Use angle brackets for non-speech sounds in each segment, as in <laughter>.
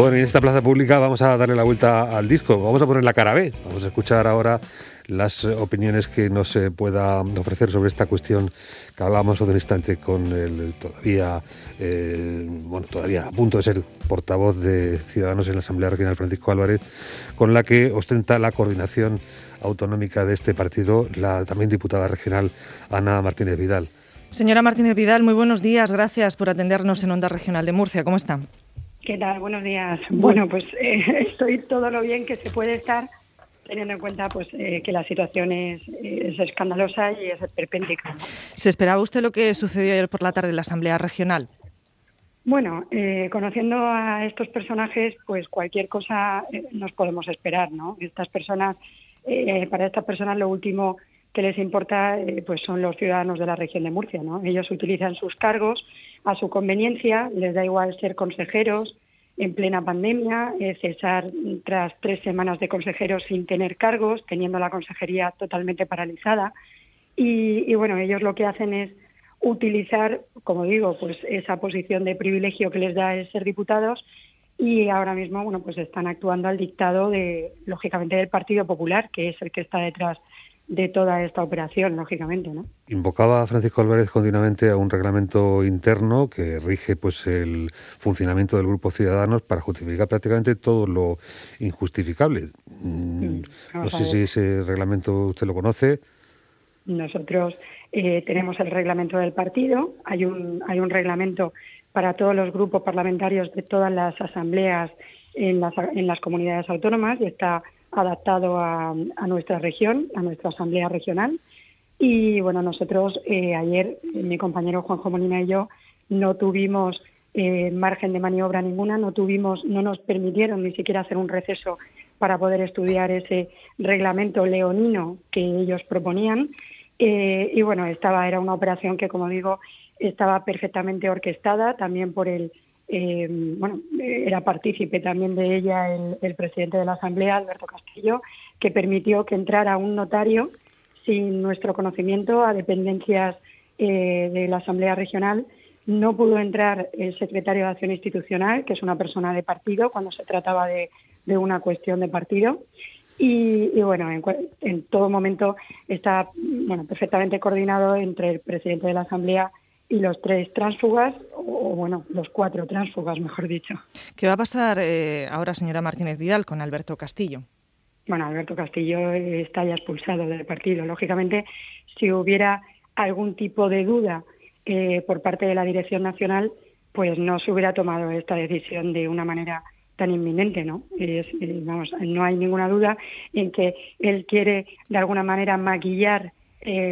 Bueno, en esta plaza pública vamos a darle la vuelta al disco. Vamos a poner la cara B. Vamos a escuchar ahora las opiniones que nos pueda ofrecer sobre esta cuestión que hablábamos hace un instante con el todavía, eh, bueno, todavía a punto de ser portavoz de Ciudadanos en la Asamblea Regional Francisco Álvarez, con la que ostenta la coordinación autonómica de este partido, la también diputada regional Ana Martínez Vidal. Señora Martínez Vidal, muy buenos días. Gracias por atendernos en Onda Regional de Murcia. ¿Cómo está? ¿Qué tal? Buenos días. Bueno, pues <laughs> eh, estoy todo lo bien que se puede estar teniendo en cuenta pues eh, que la situación es, escandalosa y es perpéntica. ¿Se esperaba usted lo que sucedió ayer por la tarde en la Asamblea Regional? Bueno, eh, conociendo a estos personajes, pues cualquier cosa nos podemos esperar, ¿no? Estas personas, para estas personas lo último que les importa, pues son los ciudadanos de la región de Murcia, ¿no? Ellos utilizan sus cargos a su conveniencia, les da igual ser consejeros en plena pandemia, eh, cesar tras tres semanas de consejeros sin tener cargos, teniendo la consejería totalmente paralizada. Y, bueno, ellos lo que hacen es utilizar, como digo, pues esa posición de privilegio que les da el ser diputados y ahora mismo, bueno, pues están actuando al dictado de, lógicamente, del Partido Popular, que es el que está detrás de toda esta operación, lógicamente, ¿no? Invocaba Francisco Álvarez continuamente a un reglamento interno que rige pues el funcionamiento del grupo Ciudadanos para justificar prácticamente todo lo injustificable. Mm, mm, no sé si ese reglamento usted lo conoce. Nosotros eh, tenemos el reglamento del partido, hay un, hay un reglamento para todos los grupos parlamentarios de todas las asambleas en las, en las comunidades autónomas y está adaptado a, nuestra región, a nuestra asamblea regional. Y bueno, nosotros eh, ayer, mi compañero Juanjo Molina y yo, no tuvimos eh, margen de maniobra ninguna, no tuvimos, no nos permitieron ni siquiera hacer un receso para poder estudiar ese reglamento leonino que ellos proponían. Eh, y bueno, estaba, era una operación que, como digo, estaba perfectamente orquestada también por el eh, bueno, era partícipe también de ella el, presidente de la Asamblea, Alberto Castillo, que permitió que entrara un notario sin nuestro conocimiento a dependencias eh, de la Asamblea Regional. No pudo entrar el secretario de Acción Institucional, que es una persona de partido, cuando se trataba de, una cuestión de partido. Y, bueno, en, en, todo momento está perfectamente coordinado entre el presidente de la Asamblea y los tres tránsfugas, o bueno, los cuatro tránsfugas, mejor dicho. ¿Qué va a pasar eh, ahora, señora Martínez Vidal, con Alberto Castillo? Bueno, Alberto Castillo está ya expulsado del partido. Lógicamente, si hubiera algún tipo de duda eh, por parte de la Dirección Nacional, pues no se hubiera tomado esta decisión de una manera tan inminente, ¿no? Eh, vamos, no hay ninguna duda en que él quiere de alguna manera maquillar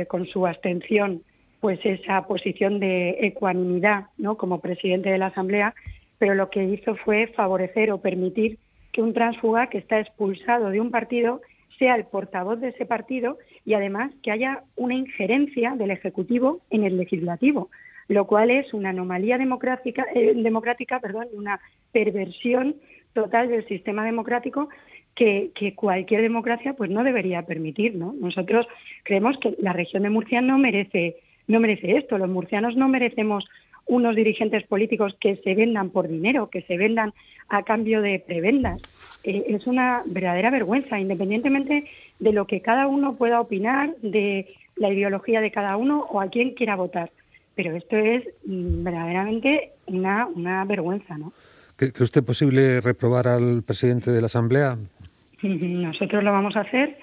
con su abstención pues esa posición de ecuanimidad ¿no? como presidente de la Asamblea, pero lo que hizo fue favorecer o permitir que un transfuga que está expulsado de un partido sea el portavoz de ese partido y además que haya una injerencia del Ejecutivo en el Legislativo, lo cual es una anomalía democrática, eh, democrática perdón, una perversión total del sistema democrático que, que, cualquier democracia pues no debería permitir. ¿no? Nosotros creemos que la región de Murcia no merece no merece esto. Los murcianos no merecemos unos dirigentes políticos que se vendan por dinero, que se vendan a cambio de prebendas. Eh, es una verdadera vergüenza, independientemente de lo que cada uno pueda opinar, de la ideología de cada uno o a quien quiera votar. Pero esto es mm, verdaderamente una, una vergüenza, ¿no? ¿Cree usted posible reprobar al presidente de la Asamblea? <laughs> Nosotros lo vamos a hacer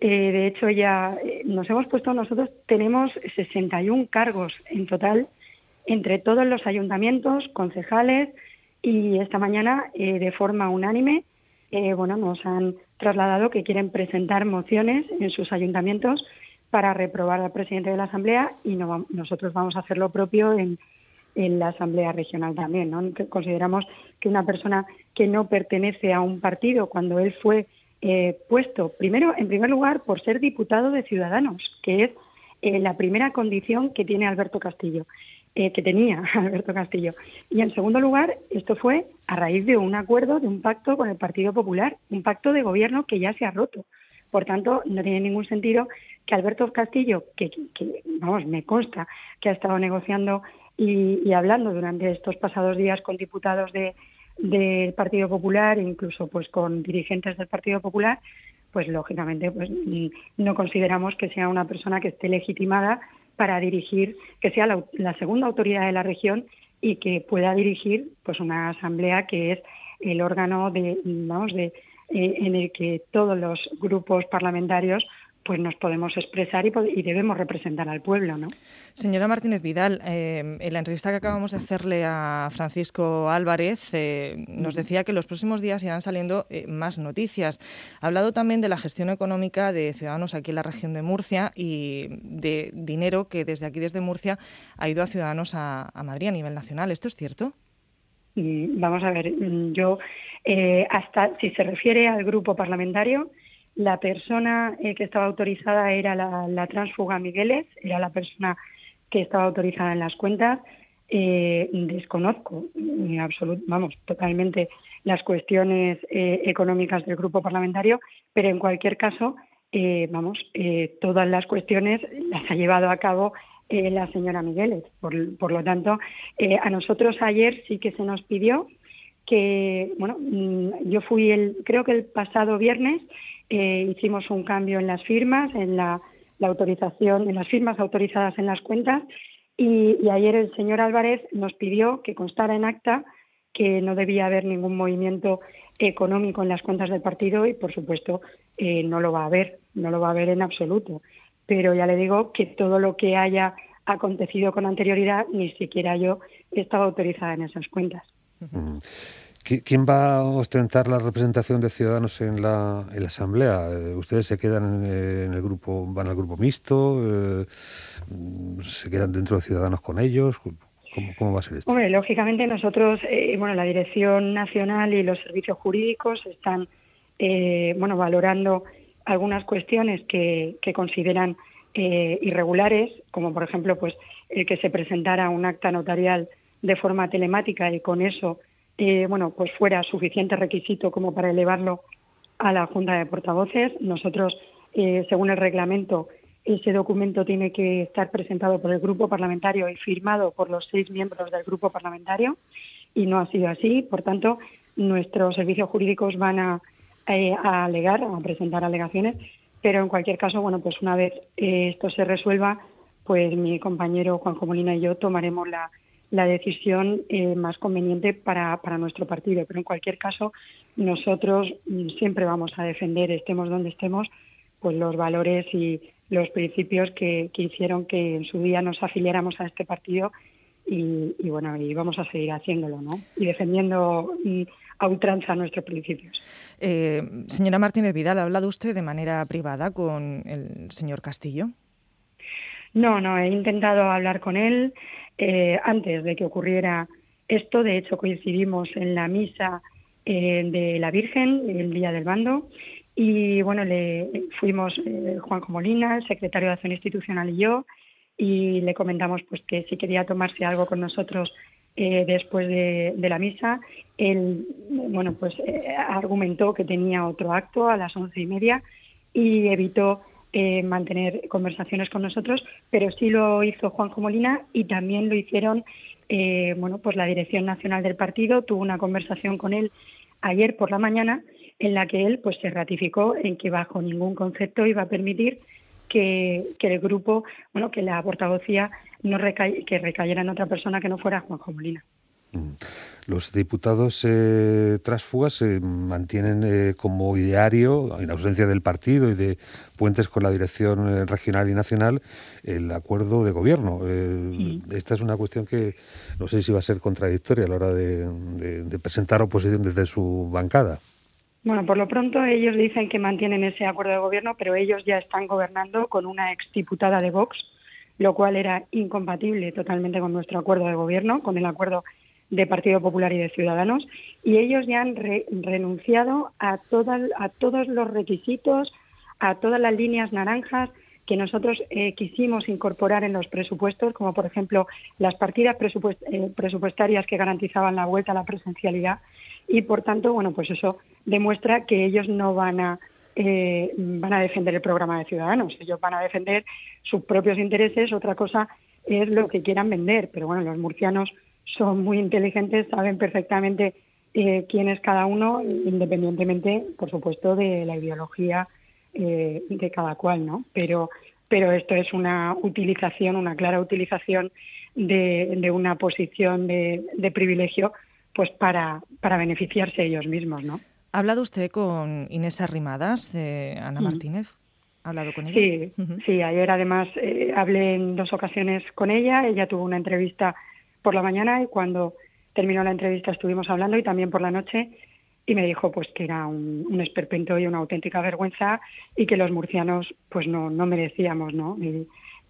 eh, de hecho, ya eh, nos hemos puesto, nosotros tenemos 61 cargos en total entre todos los ayuntamientos, concejales y esta mañana, eh, de forma unánime, bueno, nos han trasladado que quieren presentar mociones en sus ayuntamientos para reprobar al presidente de la Asamblea y nosotros vamos a hacer lo propio en, en la Asamblea Regional también. ¿no? Consideramos que una persona que no pertenece a un partido, cuando él fue eh, puesto, primero, en primer lugar, por ser diputado de Ciudadanos, que es eh, la primera condición que tiene Alberto Castillo, eh, que tenía <laughs> Alberto Castillo. Y en segundo lugar, esto fue a raíz de un acuerdo, de un pacto con el Partido Popular, un pacto de gobierno que ya se ha roto. Por tanto, no tiene ningún sentido que Alberto Castillo, que, vamos, me consta que ha estado negociando y, y hablando durante estos pasados días con diputados de, del Partido Popular, incluso pues con dirigentes del Partido Popular, pues lógicamente pues no consideramos que sea una persona que esté legitimada para dirigir, que sea la, segunda autoridad de la región y que pueda dirigir pues una asamblea que es el órgano de vamos de eh, en el que todos los grupos parlamentarios pues nos podemos expresar y, debemos representar al pueblo, ¿no? Señora Martínez Vidal, eh, en la entrevista que acabamos de hacerle a Francisco Álvarez, eh, nos decía que los próximos días irán saliendo eh, más noticias. Ha hablado también de la gestión económica de ciudadanos aquí en la región de Murcia y de dinero que desde aquí, desde Murcia, ha ido a ciudadanos a, a Madrid a nivel nacional. ¿Esto es cierto? Mm, vamos a ver, mm, yo hasta si se refiere al grupo parlamentario, la persona eh, que estaba autorizada era la, transfuga Migueles, era la persona que estaba autorizada en las cuentas. Eh, desconozco, eh, vamos, totalmente las cuestiones económicas del grupo parlamentario, pero en cualquier caso, vamos, todas las cuestiones las ha llevado a cabo la señora Migueles. Por, por lo tanto, a nosotros ayer sí que se nos pidió que, bueno, mm, yo fui el, creo que el pasado viernes eh, hicimos un cambio en las firmas, en la, autorización, en las firmas autorizadas en las cuentas y, ayer el señor Álvarez nos pidió que constara en acta que no debía haber ningún movimiento económico en las cuentas del partido y, por supuesto, eh, no lo va a haber, no lo va a haber en absoluto. Pero ya le digo que todo lo que haya acontecido con anterioridad, ni siquiera yo estaba autorizada en esas cuentas. ¿Quién va a ostentar la representación de Ciudadanos en la, Asamblea? Eh, ¿Ustedes se quedan en, el grupo, van al grupo mixto? Eh, ¿Se quedan dentro de Ciudadanos con ellos? ¿Cómo, va a ser esto? Hombre, lógicamente nosotros, eh, bueno, la Dirección Nacional y los servicios jurídicos están, bueno, valorando algunas cuestiones que, que consideran irregulares, como por ejemplo, pues el que se presentara un acta notarial de forma telemática y con eso eh, bueno, pues fuera suficiente requisito como para elevarlo a la Junta de Portavoces. Nosotros, eh, según el reglamento, ese documento tiene que estar presentado por el grupo parlamentario y firmado por los seis miembros del grupo parlamentario y no ha sido así. Por tanto, nuestros servicios jurídicos van a, eh, a alegar, a presentar alegaciones, pero en cualquier caso, bueno, pues una vez esto se resuelva, pues mi compañero Juan Molina y yo tomaremos la la decisión eh, más conveniente para, para nuestro partido. Pero en cualquier caso, nosotros mm, siempre vamos a defender, estemos donde estemos, pues los valores y los principios que, que hicieron que en su día nos afiliáramos a este partido y, bueno, y vamos a seguir haciéndolo, ¿no? Y defendiendo mm, a ultranza nuestros principios. Eh, señora Martínez Vidal, ¿ha hablado usted de manera privada con el señor Castillo? No, no, he intentado hablar con él. Eh, antes de que ocurriera esto. De hecho, coincidimos en la misa eh, de la Virgen el día del bando y bueno, le fuimos eh, Juan Comolina, el secretario de Acción Institucional y yo y le comentamos pues que si quería tomarse algo con nosotros después de, la misa. Él, bueno, pues argumentó que tenía otro acto a las once y media y evitó eh, mantener conversaciones con nosotros, pero sí lo hizo Juanjo Molina y también lo hicieron, eh, bueno, pues la Dirección Nacional del Partido tuvo una conversación con él ayer por la mañana en la que él pues se ratificó en que bajo ningún concepto iba a permitir que, el grupo, bueno, que la portavocía no que recayera en otra persona que no fuera Juanjo Molina. Mm. Los diputados eh, trasfugas se mantienen eh, como ideario, en ausencia del partido y de puentes con la dirección eh, regional y nacional, el acuerdo de gobierno. Esta es una cuestión que no sé si va a ser contradictoria a la hora de, presentar oposición desde su bancada. Bueno, por lo pronto ellos dicen que mantienen ese acuerdo de gobierno, pero ellos ya están gobernando con una exdiputada de Vox, lo cual era incompatible totalmente con nuestro acuerdo de gobierno, con el acuerdo de Partido Popular y de Ciudadanos, y ellos ya han renunciado a, todas, a todos los requisitos, a todas las líneas naranjas que nosotros eh, quisimos incorporar en los presupuestos, como por ejemplo las partidas eh, presupuestarias que garantizaban la vuelta a la presencialidad, y por tanto, bueno, pues eso demuestra que ellos no van a eh, van a defender el programa de Ciudadanos, ellos van a defender sus propios intereses, otra cosa es lo que quieran vender, pero bueno, los murcianos son muy inteligentes, saben perfectamente eh, quién es cada uno, independientemente, por supuesto, de la ideología eh, de cada cual, ¿no? Pero, pero esto es una utilización, una clara utilización de, una posición de, privilegio, pues para, para beneficiarse ellos mismos, ¿no? ¿Ha hablado usted con Inés Arrimadas, eh, Ana Martínez? ¿Ha hablado con ella? Sí, sí ayer además eh, hablé en dos ocasiones con ella. Ella tuvo una entrevista por la mañana y cuando terminó la entrevista estuvimos hablando y también por la noche y me dijo pues que era un, esperpento y una auténtica vergüenza y que los murcianos pues no, no merecíamos no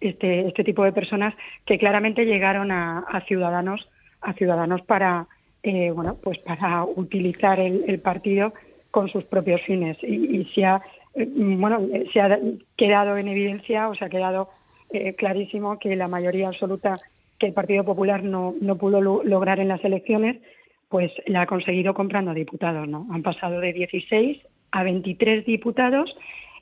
este este tipo de personas que claramente llegaron a, ciudadanos a ciudadanos para eh, bueno pues para utilizar el, partido con sus propios fines. Y, se ha eh, bueno se ha quedado en evidencia o se ha quedado eh, clarísimo que la mayoría absoluta que el Partido Popular no, no pudo lograr en las elecciones, pues la ha conseguido comprando diputados, ¿no? Han pasado de 16 a 23 diputados,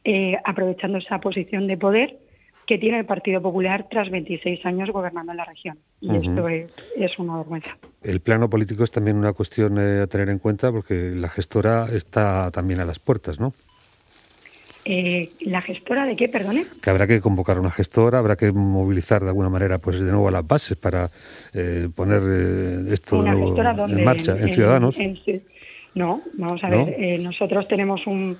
eh, aprovechando esa posición de poder que tiene el Partido Popular tras 26 años gobernando en la región. Y esto es, una vergüenza. El plano político es también una cuestión eh, a tener en cuenta porque la gestora está también a las puertas, ¿no? Eh, ¿La gestora de qué, perdone? Que habrá que convocar a una gestora, habrá que movilizar de alguna manera, pues de nuevo a las bases para eh, poner eh, esto de nuevo en marcha, en, Ciudadanos. no, vamos a ver, nosotros tenemos un,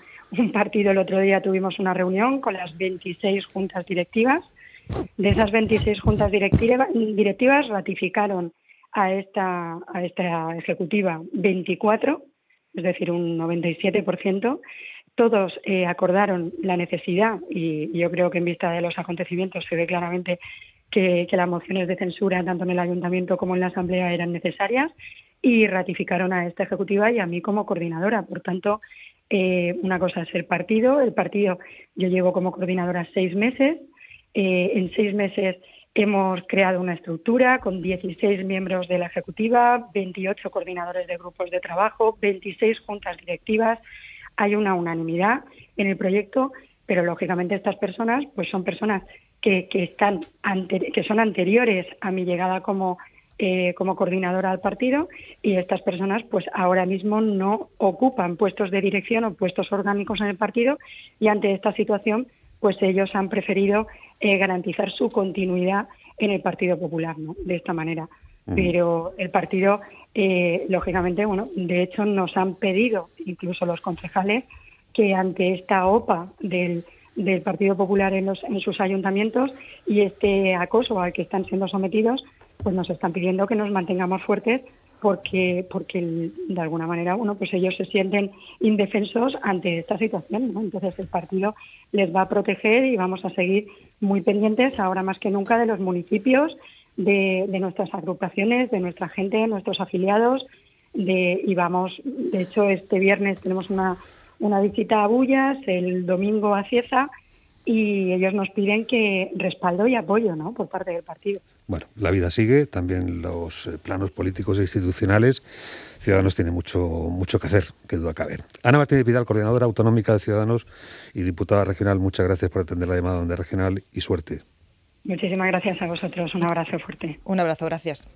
partido, el otro día tuvimos una reunión con las 26 juntas directivas. De esas 26 juntas directivas, directivas ratificaron a esta, a esta ejecutiva 24, es decir, un 97%, todos eh, acordaron la necesidad, y yo creo que en vista de los acontecimientos se ve claramente que, las mociones de censura, tanto en el ayuntamiento como en la asamblea, eran necesarias, y ratificaron a esta ejecutiva y a mí como coordinadora. Por tanto, eh, una cosa es el partido. El partido, yo llevo como coordinadora seis meses. Eh, en seis meses hemos creado una estructura con 16 miembros de la ejecutiva, 28 coordinadores de grupos de trabajo, 26 juntas directivas, hay una unanimidad en el proyecto, pero lógicamente estas personas pues son personas que, que están que son anteriores a mi llegada como eh, como coordinadora del partido y estas personas pues ahora mismo no ocupan puestos de dirección o puestos orgánicos en el partido y ante esta situación pues ellos han preferido eh, garantizar su continuidad en el Partido Popular ¿no? de esta manera pero el partido eh, lógicamente, bueno, de hecho nos han pedido, incluso los concejales, que ante esta OPA del, del Partido Popular en, los, en sus ayuntamientos y este acoso al que están siendo sometidos, pues nos están pidiendo que nos mantengamos fuertes porque porque de alguna manera bueno pues ellos se sienten indefensos ante esta situación entonces el partido les va a proteger y vamos a seguir muy pendientes ahora más que nunca de los municipios de, nuestras agrupaciones, de nuestra gente, nuestros afiliados. De, y vamos, de hecho, este viernes tenemos una, una visita a Bullas, el domingo a Cieza, y ellos nos piden que respaldo y apoyo ¿no? por parte del partido. Bueno, la vida sigue, también los eh, planos políticos e institucionales. Ciudadanos tiene mucho, mucho que hacer, que duda cabe. Ana Martínez Vidal, coordinadora autonómica de Ciudadanos y diputada regional, muchas gracias por atender la llamada de regional y suerte. Muchísimas gracias a vosotros. Un abrazo fuerte. Un abrazo, gracias.